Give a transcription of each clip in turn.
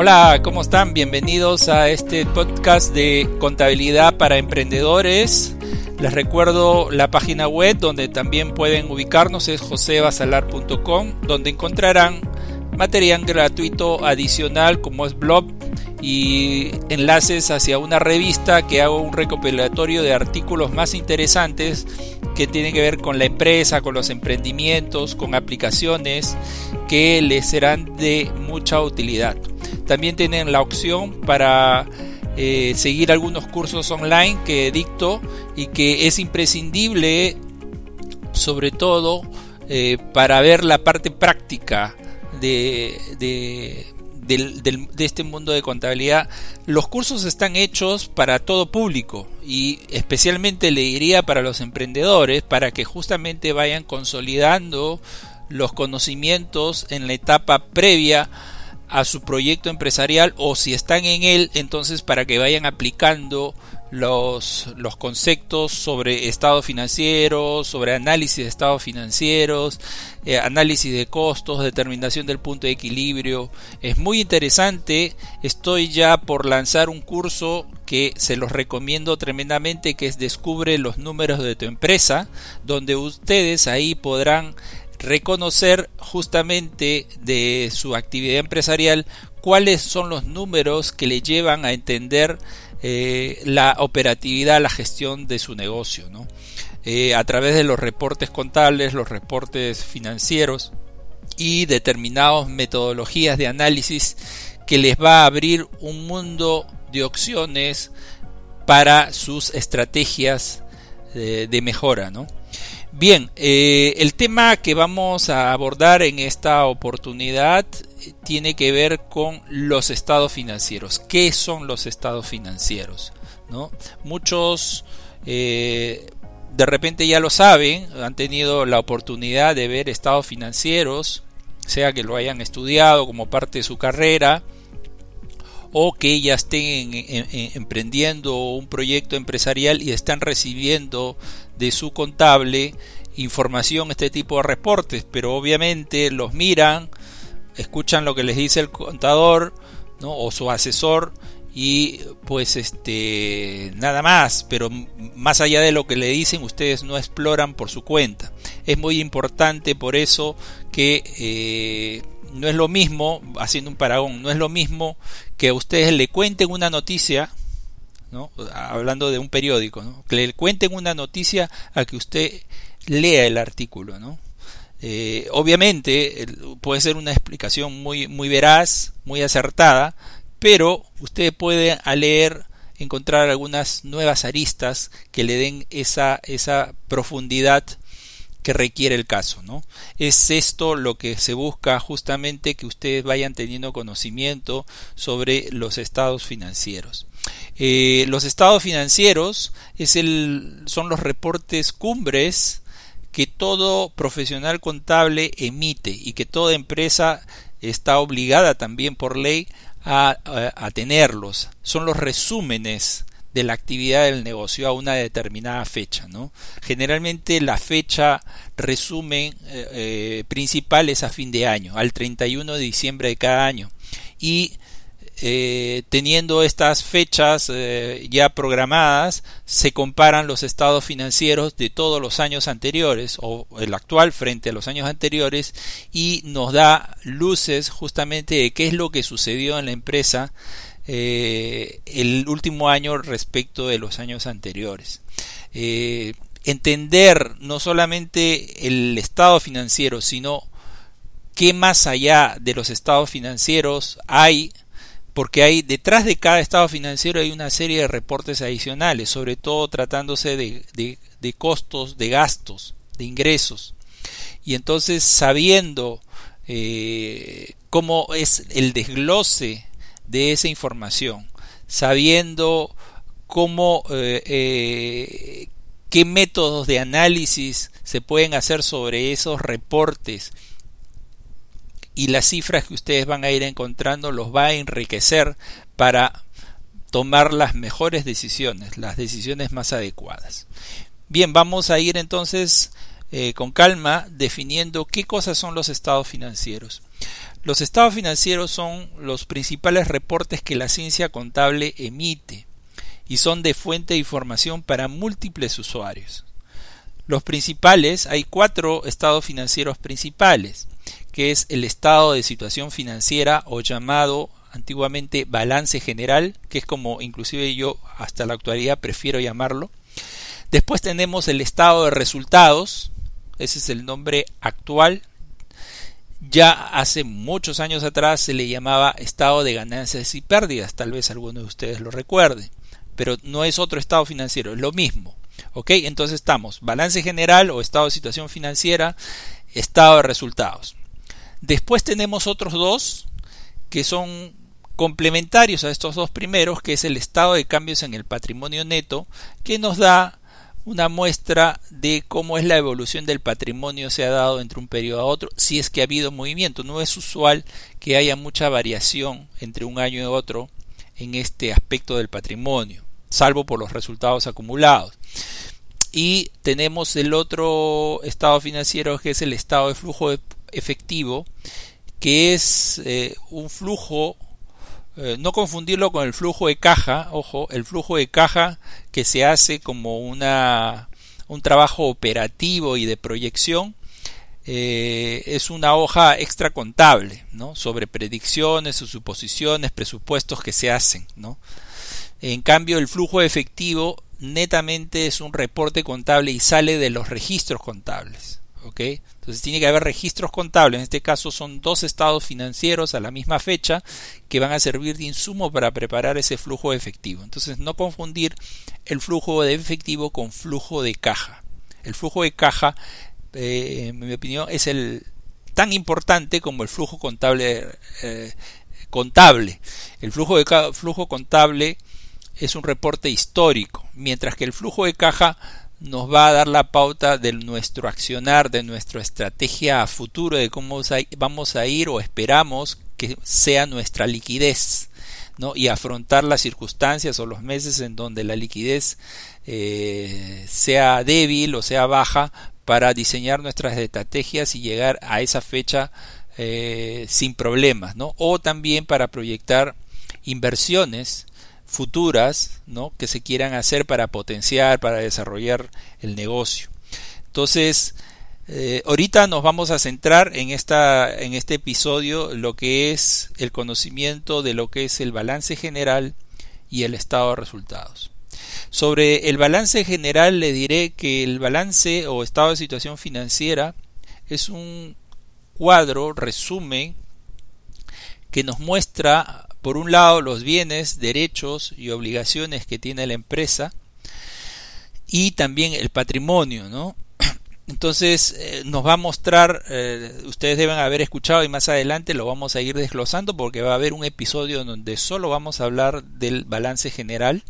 Hola, ¿cómo están? Bienvenidos a este podcast de contabilidad para emprendedores. Les recuerdo la página web donde también pueden ubicarnos es josebasalar.com, donde encontrarán material gratuito adicional como es blog y enlaces hacia una revista que hago un recopilatorio de artículos más interesantes que tienen que ver con la empresa, con los emprendimientos, con aplicaciones que les serán de mucha utilidad. También tienen la opción para eh, seguir algunos cursos online que dicto y que es imprescindible sobre todo eh, para ver la parte práctica de, de este mundo de contabilidad, los cursos están hechos para todo público y especialmente le diría para los emprendedores para que justamente vayan consolidando los conocimientos en la etapa previa a su proyecto empresarial o si están en él, entonces para que vayan aplicando los, los conceptos sobre estado financiero, sobre análisis de estados financieros, eh, análisis de costos, determinación del punto de equilibrio. Es muy interesante. Estoy ya por lanzar un curso que se los recomiendo tremendamente, que es Descubre los números de tu empresa, donde ustedes ahí podrán reconocer justamente de su actividad empresarial cuáles son los números que le llevan a entender eh, la operatividad, la gestión de su negocio, ¿no? Eh, a través de los reportes contables, los reportes financieros y determinadas metodologías de análisis que les va a abrir un mundo de opciones para sus estrategias de, de mejora, ¿no? Bien, eh, el tema que vamos a abordar en esta oportunidad eh, tiene que ver con los estados financieros. ¿Qué son los estados financieros? ¿No? Muchos eh, de repente ya lo saben, han tenido la oportunidad de ver estados financieros, sea que lo hayan estudiado como parte de su carrera, o que ya estén emprendiendo un proyecto empresarial y están recibiendo de su contable información, este tipo de reportes, pero obviamente los miran, escuchan lo que les dice el contador ¿no? o su asesor y pues este nada más. Pero más allá de lo que le dicen ustedes no exploran por su cuenta. Es muy importante por eso que eh, no es lo mismo haciendo un paragón no es lo mismo que ustedes le cuenten una noticia hablando de un periódico, que le cuenten una noticia a que usted lea el artículo. ¿no? Eh, obviamente puede ser una explicación muy, muy veraz, muy acertada, pero usted puede al leer encontrar algunas nuevas aristas que le den esa, esa profundidad que requiere el caso, ¿no? Es esto lo que se busca justamente que ustedes vayan teniendo conocimiento sobre los estados financieros. Eh, los estados financieros es el, son los reportes cumbres que todo profesional contable emite y que toda empresa está obligada también por ley a, a, tenerlos. Son los resúmenes de la actividad del negocio a una determinada fecha. ¿no? Generalmente la fecha resumen eh, eh, principal es a fin de año, al 31 de diciembre de cada año. Y eh, teniendo estas fechas ya programadas, se comparan los estados financieros de todos los años anteriores o el actual frente a los años anteriores y nos da luces justamente de qué es lo que sucedió en la empresa eh, el último año respecto de los años anteriores. entender no solamente el estado financiero, sino qué más allá de los estados financieros hay porque hay detrás de cada estado financiero hay una serie de reportes adicionales, sobre todo tratándose de, costos, de gastos, de ingresos. Y entonces sabiendo eh, cómo es el desglose de esa información, sabiendo cómo eh, eh, qué métodos de análisis se pueden hacer sobre esos reportes y las cifras que ustedes van a ir encontrando los va a enriquecer para tomar las mejores decisiones, las decisiones más adecuadas. Bien, vamos a ir entonces eh, con calma definiendo qué cosas son los estados financieros. Los estados financieros son los principales reportes que la ciencia contable emite y son de fuente de información para múltiples usuarios. Los principales, hay cuatro estados financieros principales, que es el estado de situación financiera o llamado antiguamente balance general, que es como inclusive yo hasta la actualidad prefiero llamarlo. Después tenemos el estado de resultados, ese es el nombre actual. Ya hace muchos años atrás se le llamaba estado de ganancias y pérdidas, tal vez alguno de ustedes lo recuerde, pero no es otro estado financiero, es lo mismo. ¿Ok? Entonces estamos balance general o estado de situación financiera, estado de resultados. Después tenemos otros dos que son complementarios a estos dos primeros, que es el estado de cambios en el patrimonio neto, que nos da una muestra de cómo es la evolución del patrimonio se ha dado entre un periodo a otro, si es que ha habido movimiento. No es usual que haya mucha variación entre un año y otro en este aspecto del patrimonio, salvo por los resultados acumulados. Y tenemos el otro estado financiero que es el estado de flujo efectivo, que es eh, un flujo eh, no confundirlo con el flujo de caja, ojo, el flujo de caja que se hace como una, un trabajo operativo y de proyección, eh, es una hoja extra contable, ¿no? Sobre predicciones o suposiciones, presupuestos que se hacen, ¿no? En cambio, el flujo efectivo netamente es un reporte contable y sale de los registros contables, Entonces tiene que haber registros contables. En este caso son dos estados financieros a la misma fecha que van a servir de insumo para preparar ese flujo de efectivo. Entonces no confundir el flujo de efectivo con flujo de caja. El flujo de caja, eh, en mi opinión, es tan importante como el flujo contable. Eh, contable. El flujo de flujo contable es un reporte histórico, mientras que el flujo de caja nos va a dar la pauta de nuestro accionar, de nuestra estrategia a futuro, de cómo vamos a ir o esperamos que sea nuestra liquidez. ¿no? y afrontar las circunstancias o los meses en donde la liquidez eh, sea débil o sea baja para diseñar nuestras estrategias y llegar a esa fecha eh, sin problemas ¿no? o también para proyectar inversiones futuras ¿no? que se quieran hacer para potenciar, para desarrollar el negocio. Entonces, eh, ahorita nos vamos a centrar en, esta, en este episodio lo que es el conocimiento de lo que es el balance general y el estado de resultados. Sobre el balance general le diré que el balance o estado de situación financiera es un cuadro, resumen, que nos muestra por un lado los bienes, derechos y obligaciones que tiene la empresa y también el patrimonio, ¿no? Entonces eh, nos va a mostrar, eh, ustedes deben haber escuchado y más adelante lo vamos a ir desglosando porque va a haber un episodio donde solo vamos a hablar del balance general,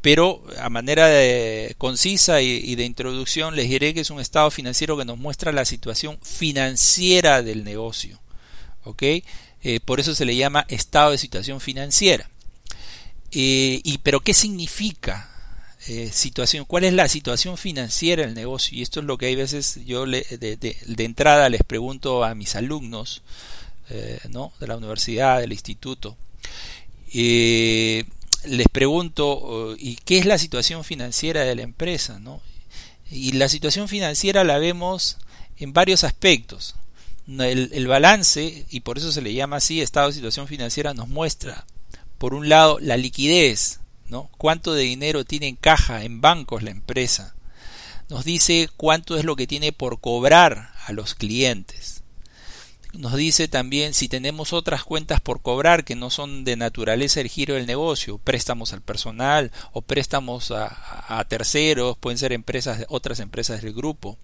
pero a manera de concisa y, y de introducción les diré que es un estado financiero que nos muestra la situación financiera del negocio, ¿ok? Eh, por eso se le llama estado de situación financiera. Eh, y, pero ¿qué significa eh, situación? ¿Cuál es la situación financiera del negocio? Y esto es lo que hay veces yo de, entrada les pregunto a mis alumnos ¿no? de la universidad, del instituto. les pregunto, ¿y qué es la situación financiera de la empresa? ¿no? Y la situación financiera la vemos en varios aspectos el, balance, y por eso se le llama así, estado de situación financiera, nos muestra, por un lado, la liquidez, ¿no? Cuánto de dinero tiene en caja, en bancos la empresa. Nos dice cuánto es lo que tiene por cobrar a los clientes. Nos dice también si tenemos otras cuentas por cobrar que no son de naturaleza el giro del negocio, préstamos al personal o préstamos a, terceros, pueden ser empresas, otras empresas del grupo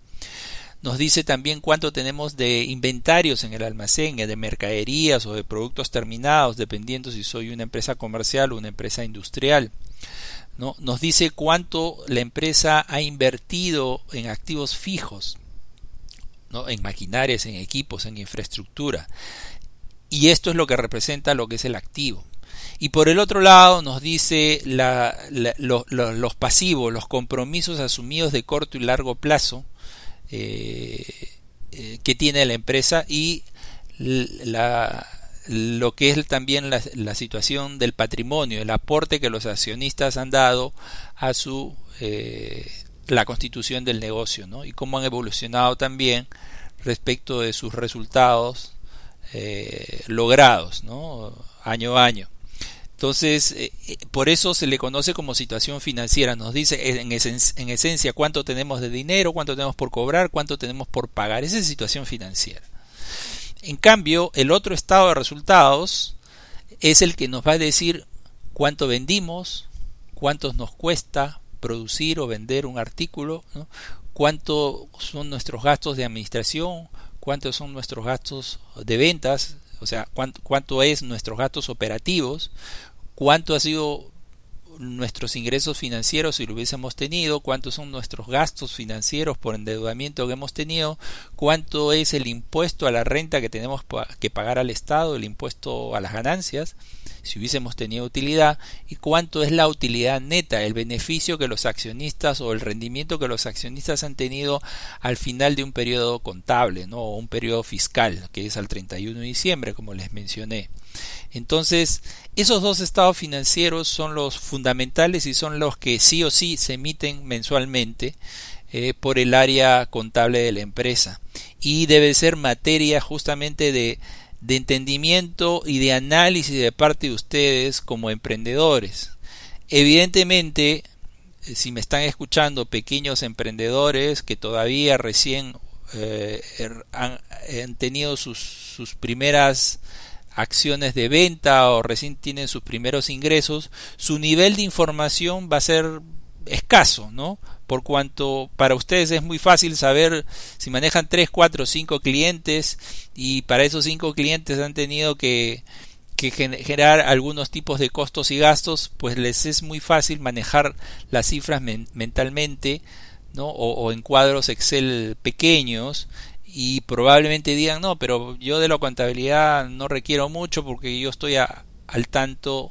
nos dice también cuánto tenemos de inventarios en el almacén, de mercaderías o de productos terminados, dependiendo si soy una empresa comercial o una empresa industrial. ¿no? Nos dice cuánto la empresa ha invertido en activos fijos, ¿no? en maquinarias, en equipos, en infraestructura. Y esto es lo que representa lo que es el activo. Y por el otro lado nos dice los pasivos, los compromisos asumidos de corto y largo plazo, eh, eh, que tiene la empresa y la, lo que es también la, situación del patrimonio, el aporte que los accionistas han dado a su eh, la constitución del negocio, ¿no? Y cómo han evolucionado también respecto de sus resultados eh, logrados, ¿no? Año a año. Entonces, eh, por eso se le conoce como situación financiera. Nos dice en, en esencia cuánto tenemos de dinero, cuánto tenemos por cobrar, cuánto tenemos por pagar. Esa es situación financiera. En cambio, el otro estado de resultados es el que nos va a decir cuánto vendimos, cuánto nos cuesta producir o vender un artículo, cuánto son nuestros gastos de administración, cuántos son nuestros gastos de ventas, o sea, cuánto, cuánto es nuestros gastos operativos, cuánto ha sido nuestros ingresos financieros si lo hubiésemos tenido, cuántos son nuestros gastos financieros por endeudamiento que hemos tenido, cuánto es el impuesto a la renta que tenemos que pagar al Estado, el impuesto a las ganancias, si hubiésemos tenido utilidad, y cuánto es la utilidad neta, el beneficio que los accionistas o el rendimiento que los accionistas han tenido al final de un periodo contable, ¿no? o un periodo fiscal, que es al 31 de diciembre, como les mencioné. Entonces, esos dos estados financieros son los fundamentales y son los que sí o sí se emiten mensualmente eh, por el área contable de la empresa. Y debe ser materia justamente de, de entendimiento y de análisis de parte de ustedes como emprendedores. Evidentemente, eh, si me están escuchando pequeños emprendedores que todavía recién eh, er, han, han, tenido sus, sus primeras acciones de venta o recién tienen sus primeros ingresos, su nivel de información va a ser escaso, ¿no? Por cuanto para ustedes es muy fácil saber si manejan 3, 4, 5 clientes y para esos 5 clientes han tenido que, que generar algunos tipos de costos y gastos, pues les es muy fácil manejar las cifras mentalmente, ¿no? O, o en cuadros Excel pequeños y probablemente digan, no, pero yo de la contabilidad no requiero mucho porque yo estoy al tanto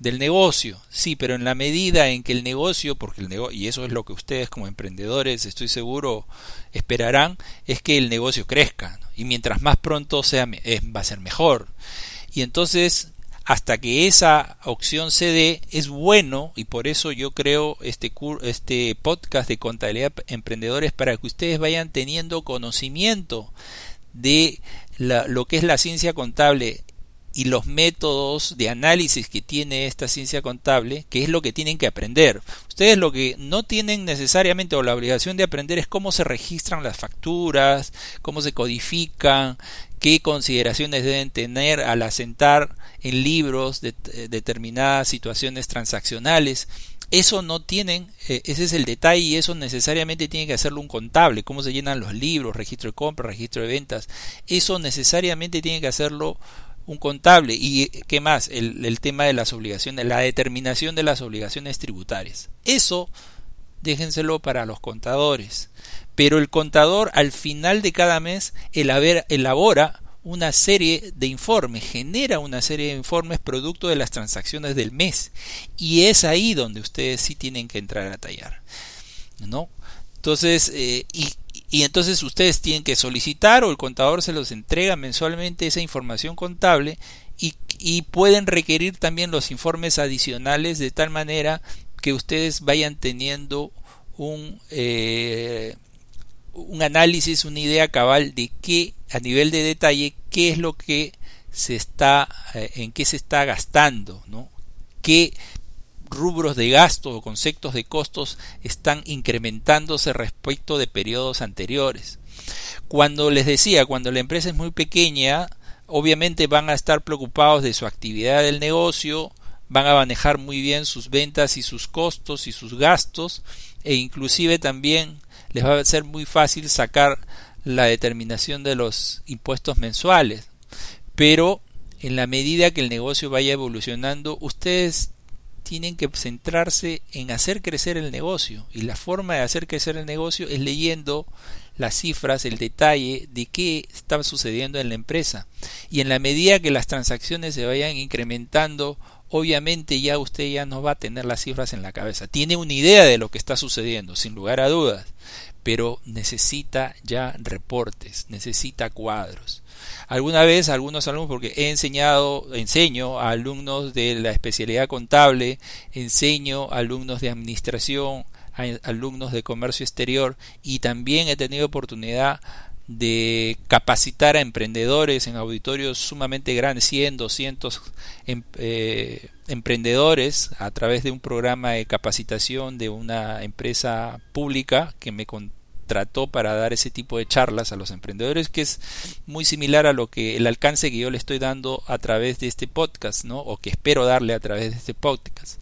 del negocio. Sí, pero en la medida en que el negocio, porque el negocio, y eso es lo que ustedes como emprendedores estoy seguro esperarán, es que el negocio crezca. Y mientras más pronto sea, va a ser mejor. Y entonces hasta que esa opción se dé es bueno y por eso yo creo este, este podcast de contabilidad emprendedores para que ustedes vayan teniendo conocimiento de lo que es la ciencia contable y los métodos de análisis que tiene esta ciencia contable, que es lo que tienen que aprender. Ustedes lo que no tienen necesariamente o la obligación de aprender es cómo se registran las facturas, cómo se codifican, qué consideraciones deben tener al asentar en libros de, eh, determinadas situaciones transaccionales. Eso no tienen, eh, ese es el detalle y eso necesariamente tiene que hacerlo un contable, cómo se llenan los libros, registro de compra, registro de ventas, eso necesariamente tiene que hacerlo un contable. ¿Y qué más? El, el, tema de las obligaciones, la determinación de las obligaciones tributarias. Eso déjenselo para los contadores pero el contador al final de cada mes elabora una serie de informes, genera una serie de informes producto de las transacciones del mes. Y es ahí donde ustedes sí tienen que entrar a tallar. ¿No? Entonces, eh, y, y entonces ustedes tienen que solicitar o el contador se los entrega mensualmente esa información contable y, pueden requerir también los informes adicionales de tal manera que ustedes vayan teniendo un eh, un análisis, una idea cabal de qué, a nivel de detalle, qué es lo que se está, eh, en qué se está gastando, ¿no? qué rubros de gasto o conceptos de costos están incrementándose respecto de periodos anteriores. Cuando les decía, cuando la empresa es muy pequeña, obviamente van a estar preocupados de su actividad del negocio, van a manejar muy bien sus ventas y sus costos y sus gastos e inclusive también les va a ser muy fácil sacar la determinación de los impuestos mensuales. Pero en la medida que el negocio vaya evolucionando, ustedes tienen que centrarse en hacer crecer el negocio. Y la forma de hacer crecer el negocio es leyendo las cifras, el detalle de qué está sucediendo en la empresa. Y en la medida que las transacciones se vayan incrementando, obviamente ya usted ya no va a tener las cifras en la cabeza. Tiene una idea de lo que está sucediendo, sin lugar a dudas pero necesita ya reportes, necesita cuadros. Alguna vez algunos alumnos, porque he enseñado, enseño a alumnos de la especialidad contable, enseño a alumnos de administración, a alumnos de comercio exterior y también he tenido oportunidad de capacitar a emprendedores en auditorios sumamente grandes, 100, 200 em, eh, emprendedores a través de un programa de capacitación de una empresa pública que me contrató para dar ese tipo de charlas a los emprendedores que es muy similar a lo que el alcance que yo le estoy dando a través de este podcast, ¿no? o que espero darle a través de este podcast.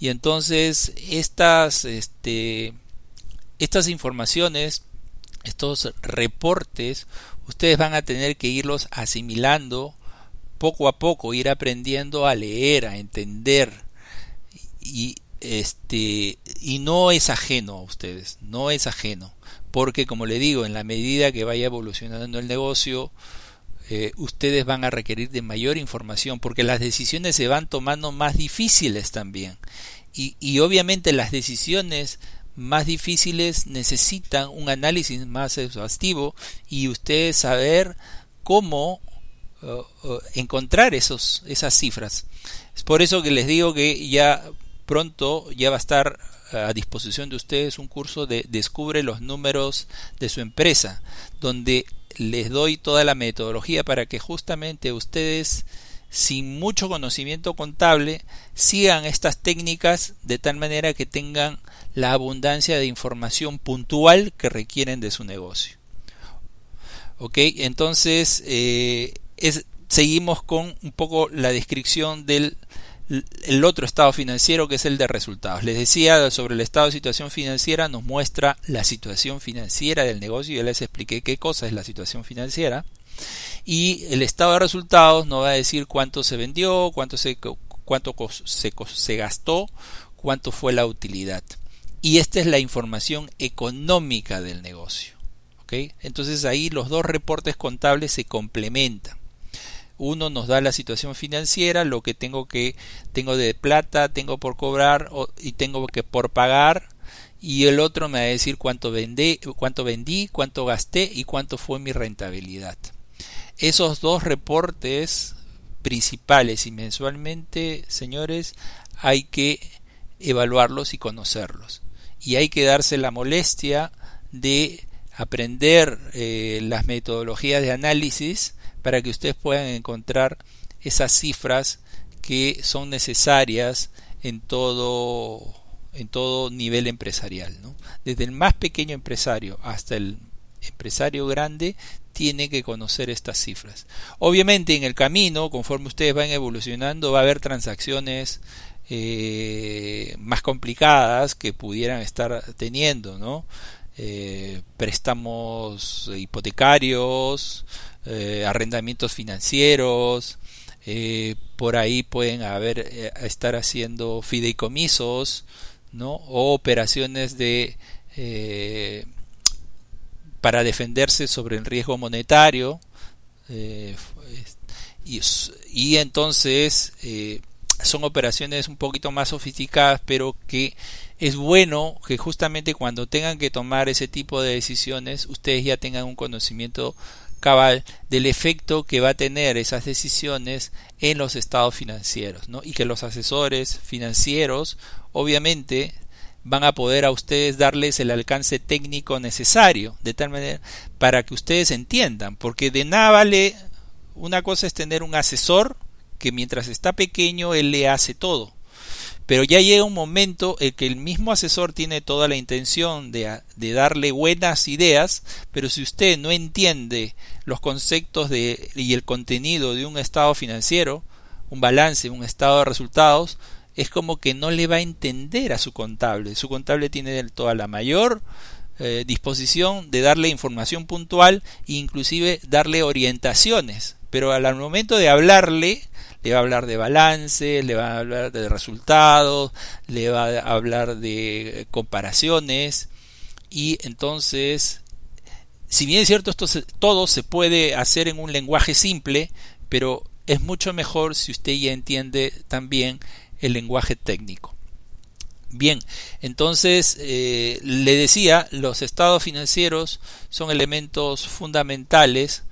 Y entonces estas este estas informaciones estos reportes ustedes van a tener que irlos asimilando poco a poco, ir aprendiendo a leer, a entender y este y no es ajeno a ustedes, no es ajeno, porque como le digo, en la medida que vaya evolucionando el negocio, eh, ustedes van a requerir de mayor información, porque las decisiones se van tomando más difíciles también. Y, obviamente las decisiones más difíciles necesitan un análisis más exhaustivo y ustedes saber cómo uh, uh, encontrar esos, esas cifras. Es por eso que les digo que ya pronto ya va a estar a disposición de ustedes un curso de Descubre los números de su empresa, donde les doy toda la metodología para que justamente ustedes sin mucho conocimiento contable sigan estas técnicas de tal manera que tengan la abundancia de información puntual que requieren de su negocio. Ok, entonces eh, seguimos con un poco la descripción del el otro estado financiero que es el de resultados. Les decía sobre el estado de situación financiera nos muestra la situación financiera del negocio. Ya les expliqué qué cosa es la situación financiera. Y el estado de resultados nos va a decir cuánto se vendió, cuánto se, cuánto se, se gastó, cuánto fue la utilidad y esta es la información económica del negocio. Entonces ahí los dos reportes contables se complementan. Uno nos da la situación financiera, lo que tengo que tengo de plata, tengo por cobrar y tengo que por pagar y el otro me va a decir cuánto vendí, cuánto vendí, cuánto gasté y cuánto fue mi rentabilidad. Esos dos reportes principales y mensualmente, señores, hay que evaluarlos y conocerlos y hay que darse la molestia de aprender eh, las metodologías de análisis para que ustedes puedan encontrar esas cifras que son necesarias en todo en todo nivel empresarial desde el más pequeño empresario hasta el empresario grande tiene que conocer estas cifras obviamente en el camino conforme ustedes van evolucionando va a haber transacciones eh, más complicadas que pudieran estar teniendo, ¿no? Eh, préstamos hipotecarios, eh, arrendamientos financieros, por ahí pueden haber estar haciendo fideicomisos, ¿no? O operaciones de para defenderse sobre el riesgo monetario y, y, entonces son operaciones un poquito más sofisticadas, pero que es bueno que justamente cuando tengan que tomar ese tipo de decisiones, ustedes ya tengan un conocimiento cabal del efecto que va a tener esas decisiones en los estados financieros, ¿no? Y que los asesores financieros, obviamente, van a poder a ustedes darles el alcance técnico necesario, de tal manera para que ustedes entiendan, porque de nada vale una cosa es tener un asesor que mientras está pequeño él le hace todo. Pero ya llega un momento en que el mismo asesor tiene toda la intención de, darle buenas ideas, pero si usted no entiende los conceptos de, y el contenido de un estado financiero, un balance, un estado de resultados, es como que no le va a entender a su contable. Su contable tiene toda la mayor eh, disposición de darle información puntual e inclusive darle orientaciones. Pero al momento de hablarle, le va a hablar de balance, le va a hablar de resultados, le va a hablar de comparaciones y entonces, si bien es cierto, esto todo se puede hacer en un lenguaje simple, pero es mucho mejor si usted ya entiende también el lenguaje técnico. Bien, entonces eh, le decía, los estados financieros son elementos fundamentales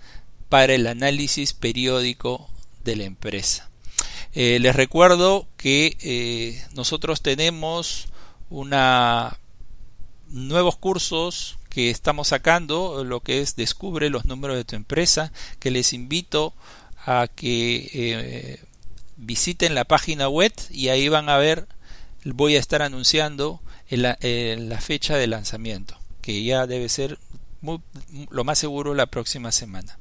para el análisis periódico de la empresa. Eh, les recuerdo que eh, nosotros tenemos una nuevos cursos que estamos sacando, lo que es Descubre los números de tu empresa, que les invito a que eh, visiten la página web y ahí van a ver, voy a estar anunciando la, la fecha de lanzamiento, que ya debe ser lo más seguro la próxima semana.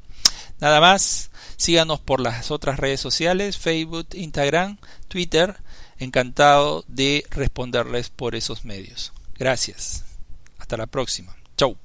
Nada más, síganos por las otras redes sociales, Facebook, Instagram, Twitter. Encantado de responderles por esos medios. Gracias. Hasta la próxima. Chau.